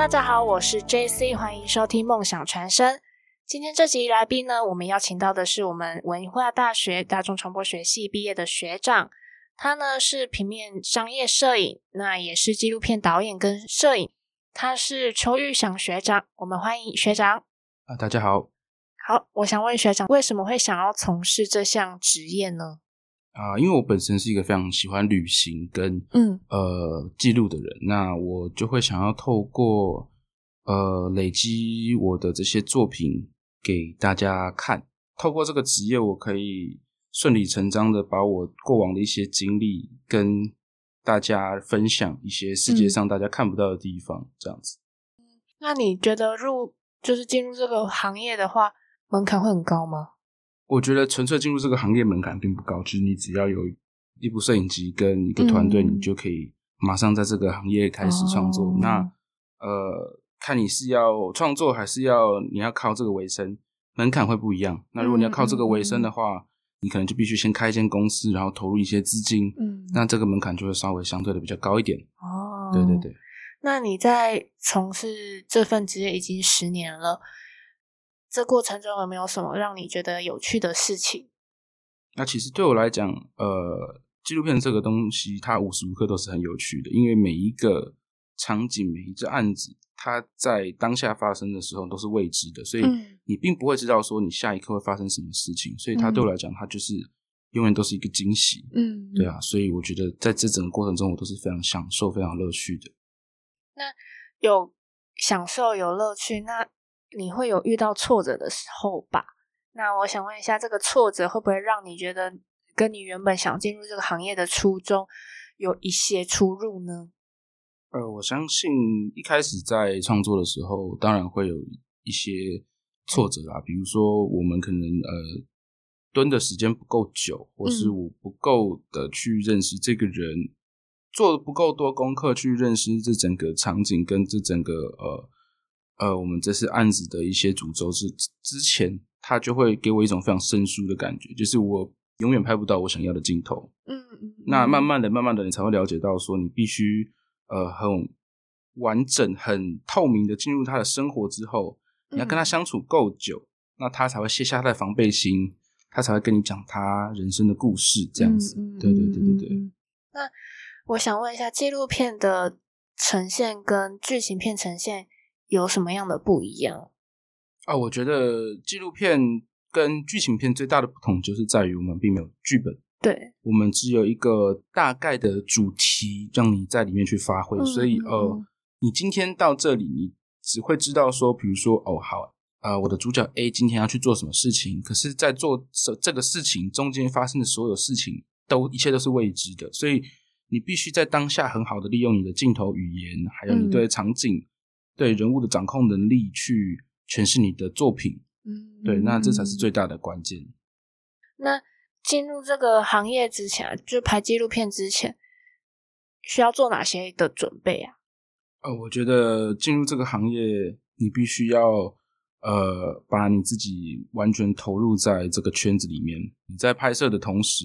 大家好，我是 JC，欢迎收听梦想传声。今天这集来宾呢，我们邀请到的是我们文化大学大众传播学系毕业的学长，他呢是平面商业摄影，那也是纪录片导演跟摄影。他是邱玉祥学长，我们欢迎学长。啊，大家好。好，我想问学长，为什么会想要从事这项职业呢？啊，因为我本身是一个非常喜欢旅行跟嗯呃记录的人，那我就会想要透过呃累积我的这些作品给大家看，透过这个职业，我可以顺理成章的把我过往的一些经历跟大家分享一些世界上大家看不到的地方，这样子。那你觉得入就是进入这个行业的话，门槛会很高吗？我觉得纯粹进入这个行业门槛并不高，就是你只要有一部摄影机跟一个团队，你就可以马上在这个行业开始创作。那呃，看你是要创作还是要你要靠这个为生，门槛会不一样。那如果你要靠这个为生的话，你可能就必须先开一间公司，然后投入一些资金。嗯，那这个门槛就会稍微相对的比较高一点。哦，对对对。那你在从事这份职业已经十年了。这过程中有没有什么让你觉得有趣的事情？那其实对我来讲，呃，纪录片这个东西，它无时无刻都是很有趣的，因为每一个场景、每一个案子，它在当下发生的时候都是未知的，所以你并不会知道说你下一刻会发生什么事情，所以它对我来讲，它就是永远都是一个惊喜。嗯，对啊，所以我觉得在这整个过程中，我都是非常享受、非常乐趣的。那有享受、有乐趣，那。你会有遇到挫折的时候吧？那我想问一下，这个挫折会不会让你觉得跟你原本想进入这个行业的初衷有一些出入呢？呃，我相信一开始在创作的时候，当然会有一些挫折啦。比如说，我们可能呃蹲的时间不够久，或是我不够的去认识这个人，做的不够多功课去认识这整个场景跟这整个呃。呃，我们这次案子的一些主轴是之前，他就会给我一种非常生疏的感觉，就是我永远拍不到我想要的镜头。嗯嗯。那慢慢的、慢慢的，你才会了解到，说你必须呃很完整、很透明的进入他的生活之后，你要跟他相处够久，那他才会卸下他的防备心，他才会跟你讲他人生的故事，这样子。对对对对对。那我想问一下，纪录片的呈现跟剧情片呈现。有什么样的不一样啊？我觉得纪录片跟剧情片最大的不同就是在于我们并没有剧本，对，我们只有一个大概的主题让你在里面去发挥。所以呃，你今天到这里，你只会知道说，比如说哦，好啊，我的主角 A 今天要去做什么事情，可是，在做这这个事情中间发生的所有事情，都一切都是未知的。所以你必须在当下很好的利用你的镜头语言，还有你对场景。对人物的掌控能力去诠释你的作品，嗯，对，那这才是最大的关键。那进入这个行业之前，就拍纪录片之前，需要做哪些的准备啊？呃，我觉得进入这个行业，你必须要呃，把你自己完全投入在这个圈子里面。你在拍摄的同时，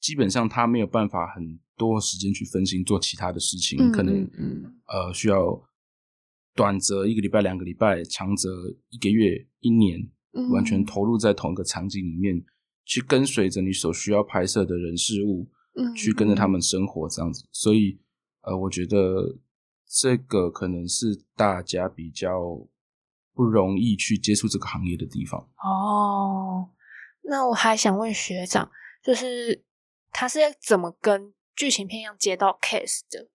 基本上他没有办法很多时间去分心做其他的事情，可能呃需要。短则一个礼拜、两个礼拜，长则一个月、一年，完全投入在同一个场景里面，去跟随着你所需要拍摄的人事物，嗯去跟着他们生活这样子。所以，呃，我觉得这个可能是大家比较不容易去接触这个行业的地方。哦，那我还想问学长，就是他是怎么跟剧情片一样接到 case 的？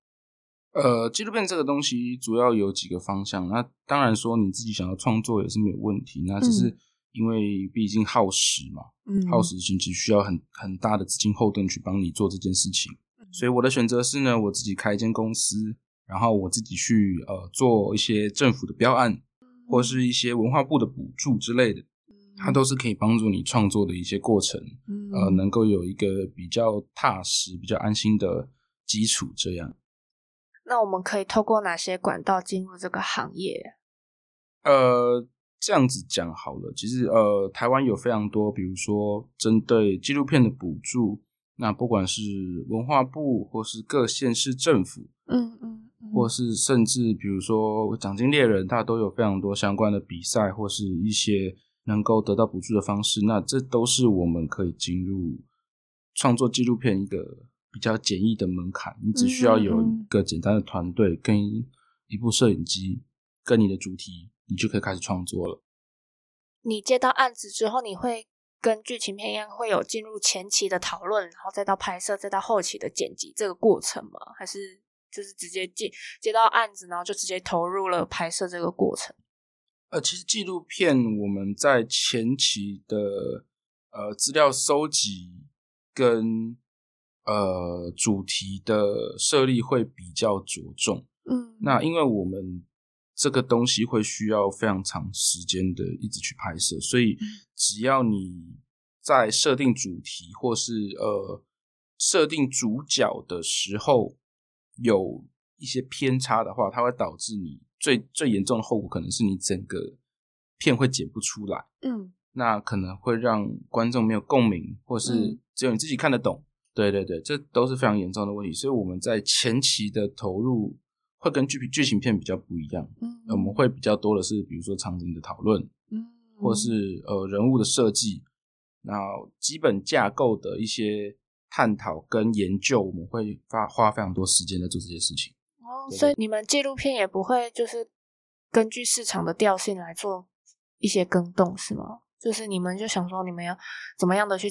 呃，纪录片这个东西主要有几个方向。那当然说你自己想要创作也是没有问题。那只是因为毕竟耗时嘛，耗时性其实需要很很大的资金后盾去帮你做这件事情。所以我的选择是呢，我自己开一间公司，然后我自己去呃做一些政府的标案，或是一些文化部的补助之类的，它都是可以帮助你创作的一些过程，呃，能够有一个比较踏实、比较安心的基础，这样。那我们可以透过哪些管道进入这个行业？呃，这样子讲好了。其实，呃，台湾有非常多，比如说针对纪录片的补助，那不管是文化部或是各县市政府，嗯嗯，或是甚至比如说奖金猎人，它都有非常多相关的比赛或是一些能够得到补助的方式。那这都是我们可以进入创作纪录片一个比较简易的门槛。你只需要有一个简单的团队跟一部摄影机跟你的主题，你就可以开始创作了。你接到案子之后，你会跟剧情片一样，会有进入前期的讨论，然后再到拍摄，再到后期的剪辑这个过程吗？还是就是直接接接到案子，然后就直接投入了拍摄这个过程？呃，其实纪录片我们在前期的呃资料收集跟呃主题的设立会比较着重。嗯，那因为我们。这个东西会需要非常长时间的一直去拍摄，所以只要你在设定主题或是呃设定主角的时候有一些偏差的话，它会导致你最最严重的后果可能是你整个片会剪不出来。嗯，那可能会让观众没有共鸣，或是只有你自己看得懂。对对对，这都是非常严重的问题。所以我们在前期的投入。会跟剧剧情片比较不一样，嗯，我们会比较多的是，比如说场景的讨论，嗯，或是呃人物的设计，然后基本架构的一些探讨跟研究，我们会花花非常多时间在做这些事情。哦，所以你们纪录片也不会就是根据市场的调性来做一些更动，是吗？就是你们就想说，你们要怎么样的去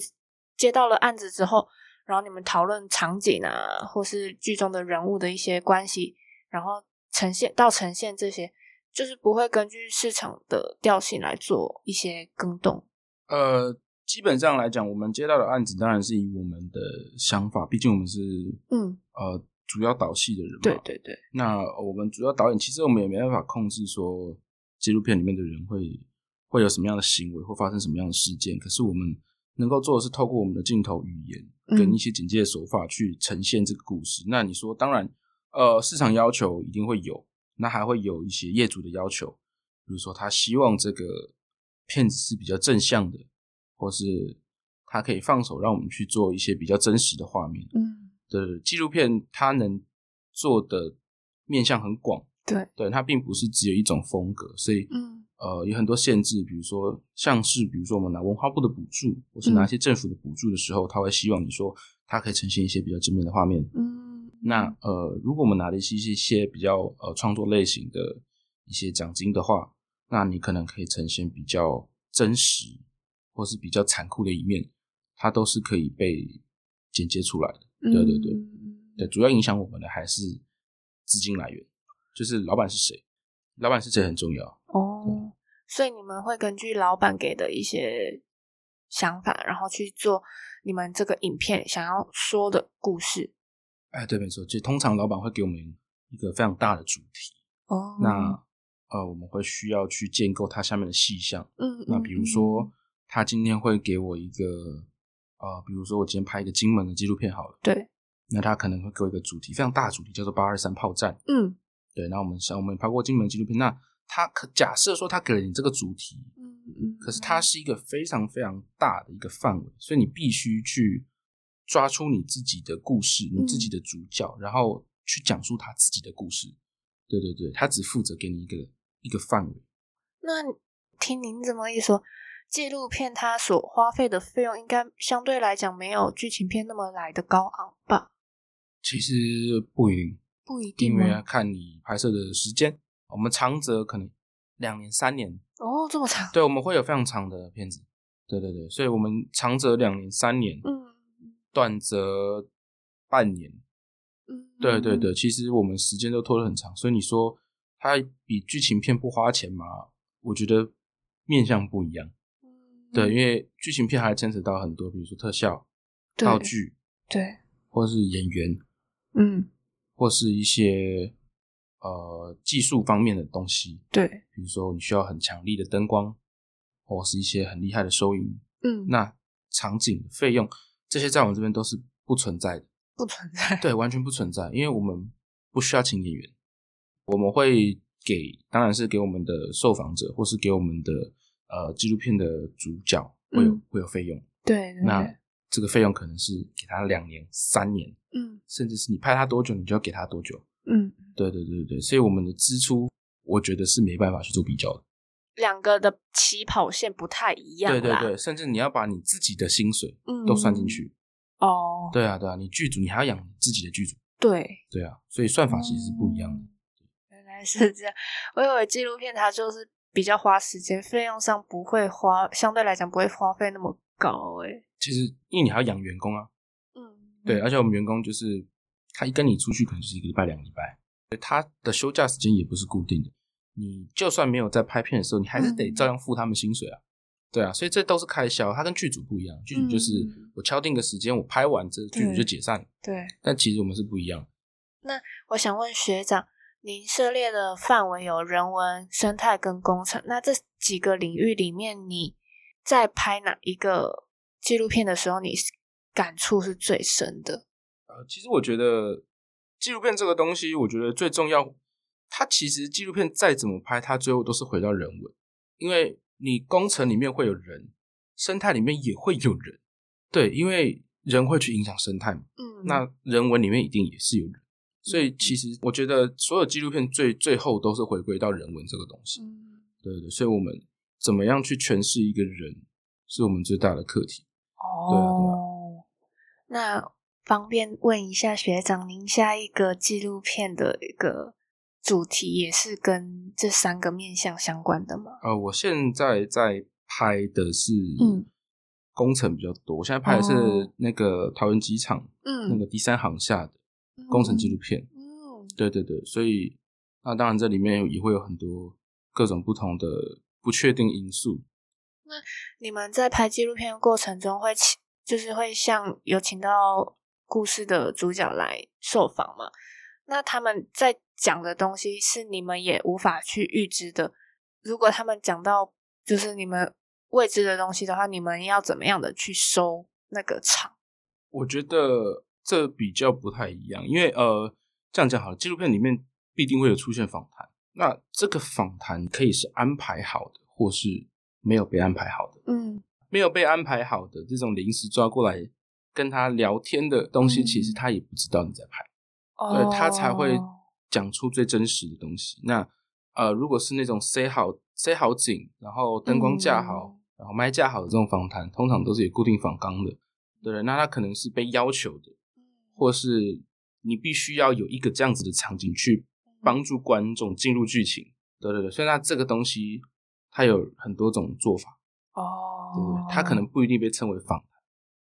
接到了案子之后，然后你们讨论场景啊，或是剧中的人物的一些关系。然后呈现到呈现这些，就是不会根据市场的调性来做一些更动。呃，基本上来讲，我们接到的案子当然是以我们的想法，毕竟我们是嗯呃主要导戏的人嘛。对对对。那我们主要导演，其实我们也没办法控制说纪录片里面的人会会有什么样的行为，会发生什么样的事件。可是我们能够做的是，透过我们的镜头语言跟一些简介手法去呈现这个故事。那你说，当然。呃，市场要求一定会有，那还会有一些业主的要求，比如说他希望这个片子是比较正向的，或是他可以放手让我们去做一些比较真实的画面。嗯，的纪录片它能做的面向很广，对，对，它并不是只有一种风格，所以嗯，呃，有很多限制，比如说像是比如说我们拿文化部的补助，或是拿一些政府的补助的时候，他会希望你说它可以呈现一些比较正面的画面。嗯。那呃，如果我们拿的是一些比较呃创作类型的一些奖金的话，那你可能可以呈现比较真实或是比较残酷的一面，它都是可以被剪接出来的。对对对，对，主要影响我们的还是资金来源，就是老板是谁，老板是谁很重要哦。所以你们会根据老板给的一些想法，然后去做你们这个影片想要说的故事。哎，对，没错，就通常老板会给我们一个非常大的主题哦。那呃，我们会需要去建构它下面的细项。嗯，那比如说，他今天会给我一个呃，比如说我今天拍一个金门的纪录片好了。对。那他可能会给我一个主题，非常大的主题，叫做八二三炮战。嗯。对，那我们像我们拍过金门纪录片，那他可假设说他给了你这个主题，嗯嗯，可是它是一个非常非常大的一个范围，所以你必须去。抓出你自己的故事，你自己的主角，然后去讲述他自己的故事。对对对，他只负责给你一个一个范围。那听您这么一说，纪录片它所花费的费用应该相对来讲没有剧情片那么来的高昂吧？其实不一定，不一定，因为要看你拍摄的时间。我们长则可能两年、三年哦，这么长？对，我们会有非常长的片子。对对对，所以我们长则两年、三年。嗯。短则半年，嗯，对对对，其实我们时间都拖得很长，所以你说它比剧情片不花钱吗？我觉得面向不一样，对，因为剧情片还牵扯到很多，比如说特效、道具，对，或是演员，嗯，或是一些呃技术方面的东西，对，比如说你需要很强力的灯光，或是一些很厉害的收音，嗯，那场景费用。这些在我们这边都是不存在的，不存在，对，完全不存在，因为我们不需要请演员，我们会给，当然是给我们的受访者，或是给我们的呃纪录片的主角会有会有费用，对，那这个费用可能是给他两年、三年，嗯，甚至是你拍他多久，你就要给他多久，嗯，对对对对，所以我们的支出，我觉得是没办法去做比较的。两个的起跑线不太一样。对对对，甚至你要把你自己的薪水嗯都算进去。哦，对啊对啊，你剧组你还要养你自己的剧组。对，对啊，所以算法其实是不一样的。嗯原来是这样，我以为纪录片它就是比较花时间，费用上不会花，相对来讲不会花费那么高。哎，其实因为你还要养员工啊，嗯，对，而且我们员工就是他一跟你出去可能就是一个礼拜两个礼拜，他的休假时间也不是固定的。你就算没有在拍片的时候，你还是得嗯照样付他们薪水啊。对啊，所以这都是开销，他跟剧组不一样。剧组就是嗯我敲定个时间，我拍完这剧组就解散了。对。但其实我们是不一样那。我想问学长，您涉猎的范围有人文、生态跟工程，那这几个领域里面，你在拍哪一个纪录片的时候，你感触是最深的？呃，其实我觉得纪录片这个东西，我觉得最重要，它其实纪录片再怎么拍，它最后都是回到人文，因为你工程里面会有人，生态里面也会有人，对，因为人会去影响生态嘛，嗯，那。人文里面一定也是有人，所以其。实我觉得所有纪录片最最后都是回归到人文这个东西，嗯，对对对，所以我们怎么样去诠释一个人，是我们最大的课题。哦，对啊对那方便问一下学长，您下一个纪录片的一个主题也是跟这三个面向相关的吗？呃，我现在在拍的是嗯。工程比较多，我现在拍的是哦。那个桃园机场、嗯，那个第三航厦的工程纪录片。嗯，对对对，所以那当然这里面也会有很多各种不同的不确定因素。那你们在拍纪录片的过程中会请，就是会像有请到故事的主角来受访吗？那他们在讲的东西是你们也无法去预知的。如果他们讲到就是你们未知的东西的话，你们要怎么样的去收那个场？我觉得这比较不太一样，因为呃，这样讲好了，纪录片里面必定会有出现访谈，那这个访谈可以是安排好的，或是没有被安排好的。嗯没有被安排好的这种临时抓过来跟他聊天的东西，嗯其实他也不知道你在拍，哦对他才会讲出最真实的东西。那呃，如果是那种塞好塞好景，然后灯光架好，嗯然后麦架好的这种访谈，通常都是有固定访纲的，对？那他可能是被要求的，或是你必须要有一个这样子的场景去帮助观众进入剧情，对对对。所以那这个东西它有很多种做法。哦，对不对？他可能不一定被称为访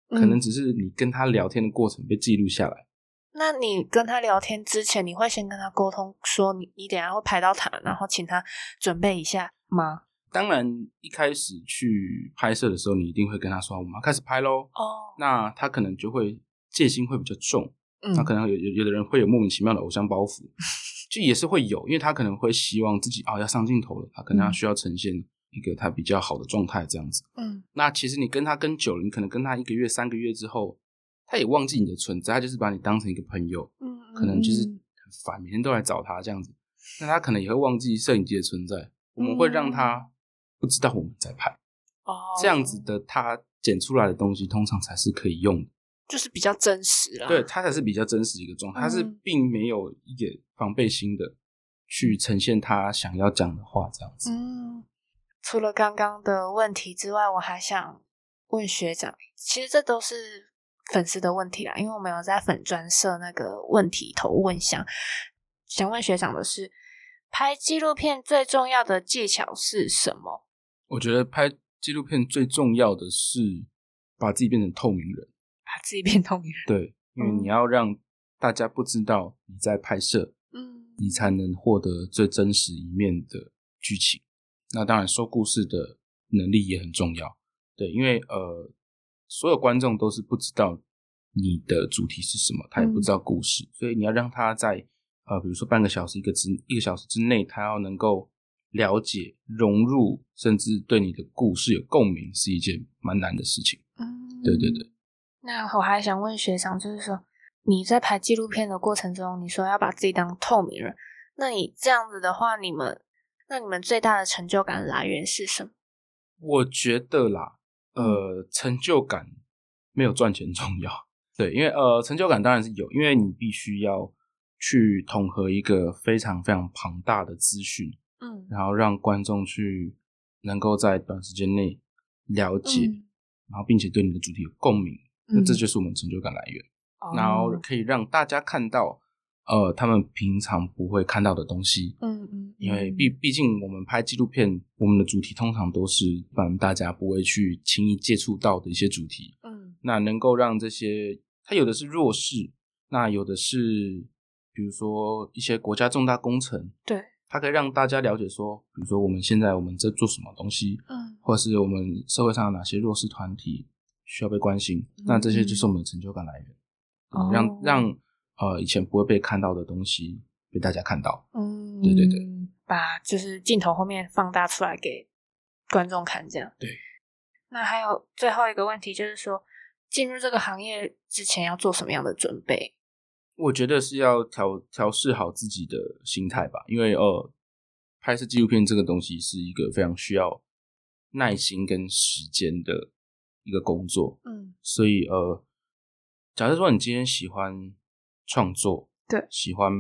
谈，可能嗯只是你跟他聊天的过程被记录下来。那你跟他聊天之前，你会先跟他沟通说你你等下会拍到他，然后请他准备一下吗？当然，一开始去拍摄的时候，你一定会跟他说我们要开始拍喽。哦，那他可能就会戒心会比较重，嗯。他可能有有有的人会有莫名其妙的偶像包袱，就也是会有，因为他可能会希望自己啊、要上镜头了，他可能要嗯。需要呈现一个他比较好的状态这样子。嗯。那其实你跟他跟久了，你可能跟他一个月、三个月之后，他也忘记你的存在，他就是把你当成一个朋友，嗯，可能就是嗯。很烦，每天都来找他这样子。那他可能也会忘记摄影机的存在，我们会让他不知道我们在拍，哦，这样子的他剪出来的东西通常才是可以用的，就是比较真实啦。对他才是比较真实的一个状态，他是嗯并没有一点防备心的去呈现他想要讲的话这样子。嗯，除了刚刚的问题之外，我还想问学长，其实这都是粉丝的问题啦，因为我们有在粉专设那个问题投问箱。想问学长的是，拍纪录片最重要的技巧是什么？我觉得拍纪录片最重要的是把自己变成透明人，把自己变透明人。对，因为嗯你要让大家不知道你在拍摄，嗯你才能获得最真实一面的剧情。那当然，说故事的能力也很重要。对，因为呃，所有观众都是不知道你的主题是什么，他也不知道故事，所以你要让他在呃，比如说半个小时、一个之一个小时之内，他要能够了解、融入，甚至对你的故事有共鸣，是一件蛮难的事情。嗯，对对对。那我还想问学长，就是说你在拍纪录片的过程中，你说要把自己当透明人，那你这样子的话，你们那你们最大的成就感来源是什么？我觉得啦，呃，成就感没有赚钱重要。对，因为呃，成就感当然是有，因为你必须要去统合一个非常非常庞大的资讯，嗯然后让观众去能够在短时间内了解，嗯然后并且对你的主题有共鸣，那嗯这就是我们成就感来源。哦然后可以让大家看到，呃，他们平常不会看到的东西。嗯嗯，因为嗯毕毕竟我们拍纪录片，我们的主题通常都是让大家不会去轻易接触到的一些主题。嗯那能够让这些，它有的是弱势，那有的是，比如说一些国家重大工程，对，它可以让大家了解说，比如说我们现在我们在做什么东西，嗯或者是我们社会上有哪些弱势团体需要被关心，那这些就是我们的成就感来源，哦让让呃以前不会被看到的东西被大家看到。嗯，对对对，把就是镜头后面放大出来给观众看，这样。对。那还有最后一个问题，就是说进入这个行业之前要做什么样的准备？我觉得是要调调试好自己的心态吧，因为呃，拍摄纪录片这个东西是一个非常需要耐心跟时间的一个工作，嗯。所以呃，假设说你今天喜欢创作，对。喜欢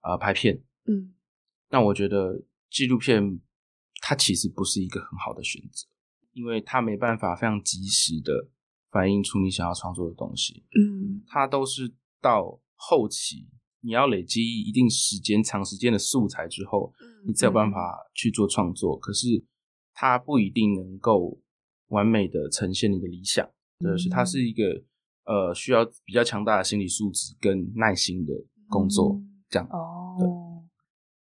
啊、呃拍片，嗯。那我觉得纪录片它其实不是一个很好的选择，因为它没办法非常及时的反映出你想要创作的东西。嗯。它都是到后期你要累积一定时间、长时间的素材之后，你才有办法去做创作。可是它不一定能够完美的呈现你的理想，就是它是一个呃需要比较强大的心理素质跟耐心的工作。嗯这样哦。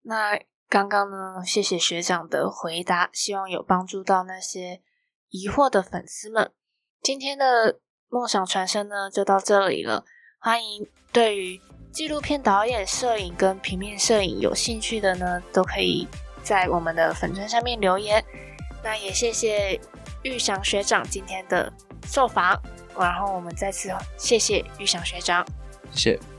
那刚刚呢，谢谢学长的回答，希望有帮助到那些疑惑的粉丝们。今天的梦想传声呢，就到这里了。欢迎对于纪录片导演、摄影跟平面摄影有兴趣的呢，都可以在我们的粉砖上面留言。那也谢谢玉祥学长今天的受访，然后我们再次谢谢玉祥学长。谢谢。